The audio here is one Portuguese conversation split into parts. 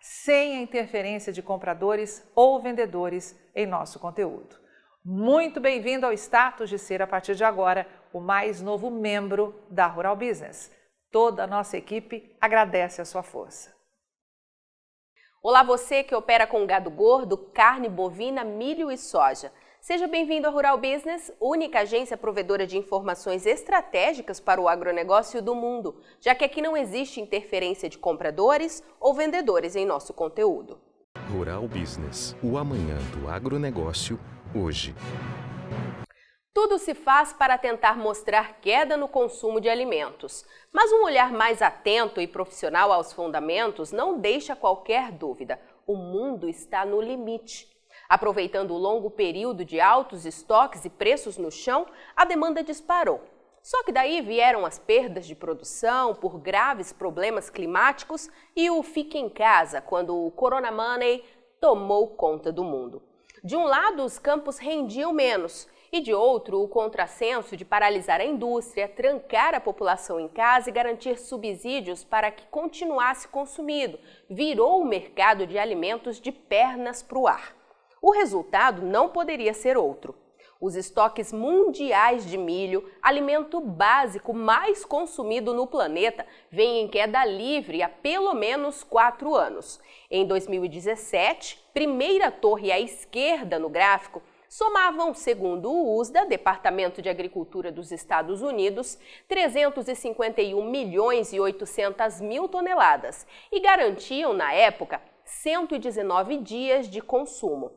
sem a interferência de compradores ou vendedores em nosso conteúdo. Muito bem-vindo ao status de ser, a partir de agora, o mais novo membro da Rural Business. Toda a nossa equipe agradece a sua força. Olá, você que opera com gado gordo, carne bovina, milho e soja. Seja bem-vindo à Rural Business, única agência provedora de informações estratégicas para o agronegócio do mundo, já que aqui não existe interferência de compradores ou vendedores em nosso conteúdo. Rural Business, o amanhã do agronegócio, hoje. Tudo se faz para tentar mostrar queda no consumo de alimentos, mas um olhar mais atento e profissional aos fundamentos não deixa qualquer dúvida: o mundo está no limite. Aproveitando o longo período de altos estoques e preços no chão, a demanda disparou. Só que daí vieram as perdas de produção por graves problemas climáticos e o fique em casa quando o Corona Money tomou conta do mundo. De um lado, os campos rendiam menos e de outro, o contrassenso de paralisar a indústria, trancar a população em casa e garantir subsídios para que continuasse consumido, virou o mercado de alimentos de pernas para o ar. O resultado não poderia ser outro. Os estoques mundiais de milho, alimento básico mais consumido no planeta, vêm em queda livre há pelo menos quatro anos. Em 2017, primeira torre à esquerda no gráfico, somavam, segundo o USDA, Departamento de Agricultura dos Estados Unidos, 351 milhões e 800 mil toneladas e garantiam, na época, 119 dias de consumo.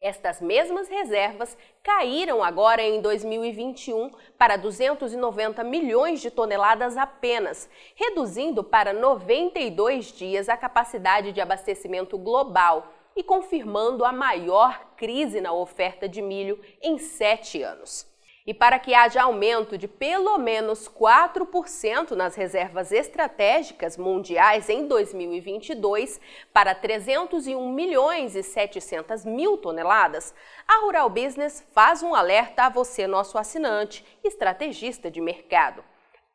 Estas mesmas reservas caíram agora em 2021 para 290 milhões de toneladas apenas, reduzindo para 92 dias a capacidade de abastecimento global e confirmando a maior crise na oferta de milho em sete anos e para que haja aumento de pelo menos 4% nas reservas estratégicas mundiais em 2022 para 301 milhões e 700 mil toneladas, a Rural Business faz um alerta a você, nosso assinante, estrategista de mercado.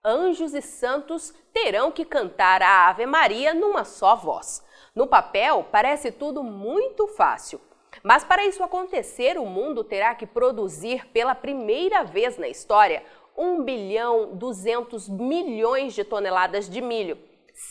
Anjos e santos terão que cantar a Ave Maria numa só voz. No papel, parece tudo muito fácil mas para isso acontecer, o mundo terá que produzir pela primeira vez na história 1 bilhão 200 milhões de toneladas de milho,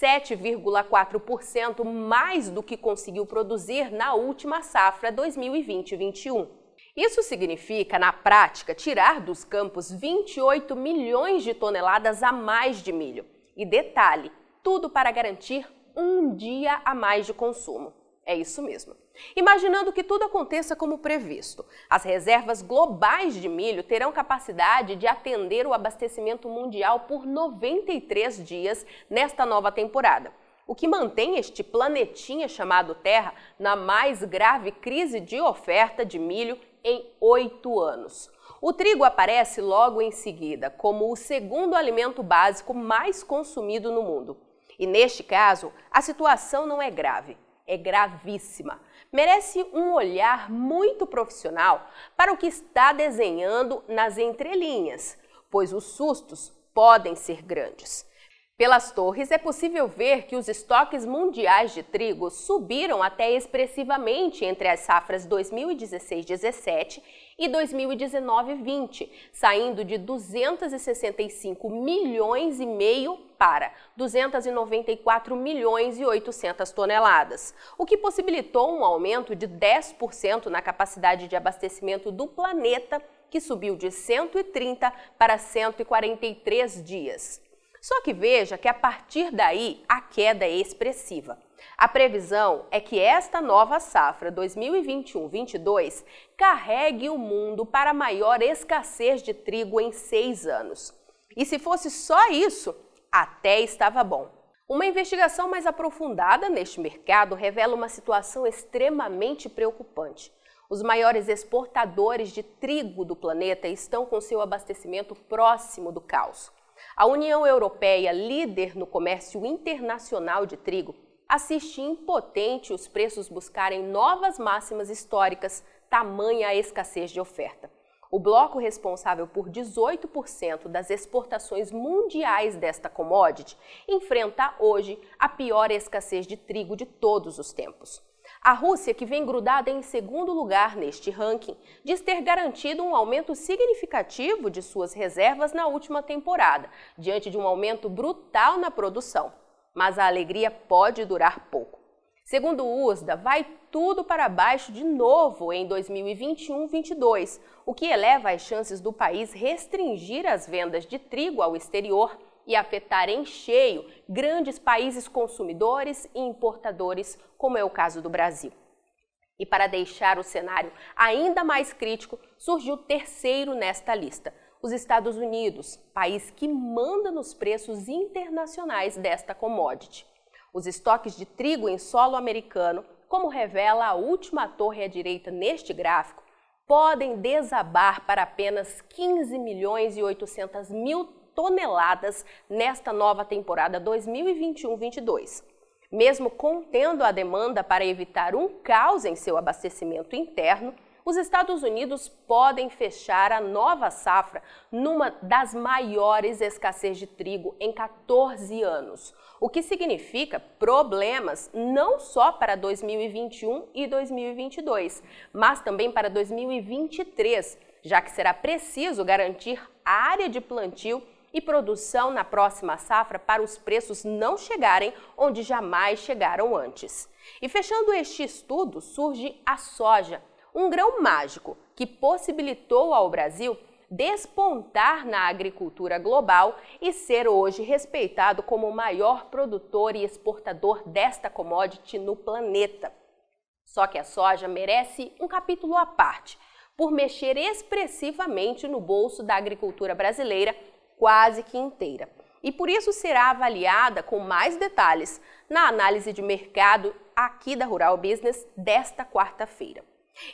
7,4% mais do que conseguiu produzir na última safra 2020-21. Isso significa, na prática, tirar dos campos 28 milhões de toneladas a mais de milho. E detalhe, tudo para garantir um dia a mais de consumo. É isso mesmo. Imaginando que tudo aconteça como previsto, as reservas globais de milho terão capacidade de atender o abastecimento mundial por 93 dias nesta nova temporada, o que mantém este planetinha chamado Terra na mais grave crise de oferta de milho em oito anos. O trigo aparece logo em seguida como o segundo alimento básico mais consumido no mundo. E neste caso, a situação não é grave, é gravíssima merece um olhar muito profissional para o que está desenhando nas entrelinhas, pois os sustos podem ser grandes. Pelas torres é possível ver que os estoques mundiais de trigo subiram até expressivamente entre as safras 2016-17 e 2019-20, saindo de 265 milhões e meio para 294 milhões e 800 toneladas, o que possibilitou um aumento de 10% na capacidade de abastecimento do planeta, que subiu de 130 para 143 dias. Só que veja que a partir daí a queda é expressiva. A previsão é que esta nova safra 2021-22 carregue o mundo para a maior escassez de trigo em seis anos. E se fosse só isso, até estava bom. Uma investigação mais aprofundada neste mercado revela uma situação extremamente preocupante. Os maiores exportadores de trigo do planeta estão com seu abastecimento próximo do caos. A União Europeia, líder no comércio internacional de trigo, assiste impotente os preços buscarem novas máximas históricas, tamanha a escassez de oferta. O bloco responsável por 18% das exportações mundiais desta commodity enfrenta hoje a pior escassez de trigo de todos os tempos. A Rússia, que vem grudada em segundo lugar neste ranking, diz ter garantido um aumento significativo de suas reservas na última temporada, diante de um aumento brutal na produção. Mas a alegria pode durar pouco. Segundo o USDA, vai tudo para baixo de novo em 2021-22, o que eleva as chances do país restringir as vendas de trigo ao exterior e afetar em cheio grandes países consumidores e importadores, como é o caso do Brasil. E para deixar o cenário ainda mais crítico, surgiu o terceiro nesta lista, os Estados Unidos, país que manda nos preços internacionais desta commodity. Os estoques de trigo em solo americano, como revela a última torre à direita neste gráfico, podem desabar para apenas 15 milhões e 800 mil toneladas nesta nova temporada 2021-22. Mesmo contendo a demanda para evitar um caos em seu abastecimento interno, os Estados Unidos podem fechar a nova safra numa das maiores escassez de trigo em 14 anos, o que significa problemas não só para 2021 e 2022, mas também para 2023, já que será preciso garantir área de plantio e produção na próxima safra para os preços não chegarem onde jamais chegaram antes. E fechando este estudo, surge a soja, um grão mágico que possibilitou ao Brasil despontar na agricultura global e ser hoje respeitado como o maior produtor e exportador desta commodity no planeta. Só que a soja merece um capítulo à parte, por mexer expressivamente no bolso da agricultura brasileira quase que inteira. E por isso será avaliada com mais detalhes na análise de mercado aqui da Rural Business desta quarta-feira.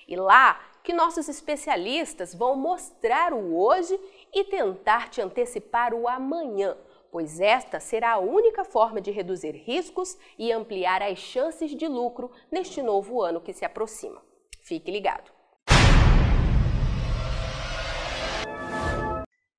E lá que nossos especialistas vão mostrar o hoje e tentar te antecipar o amanhã, pois esta será a única forma de reduzir riscos e ampliar as chances de lucro neste novo ano que se aproxima. Fique ligado!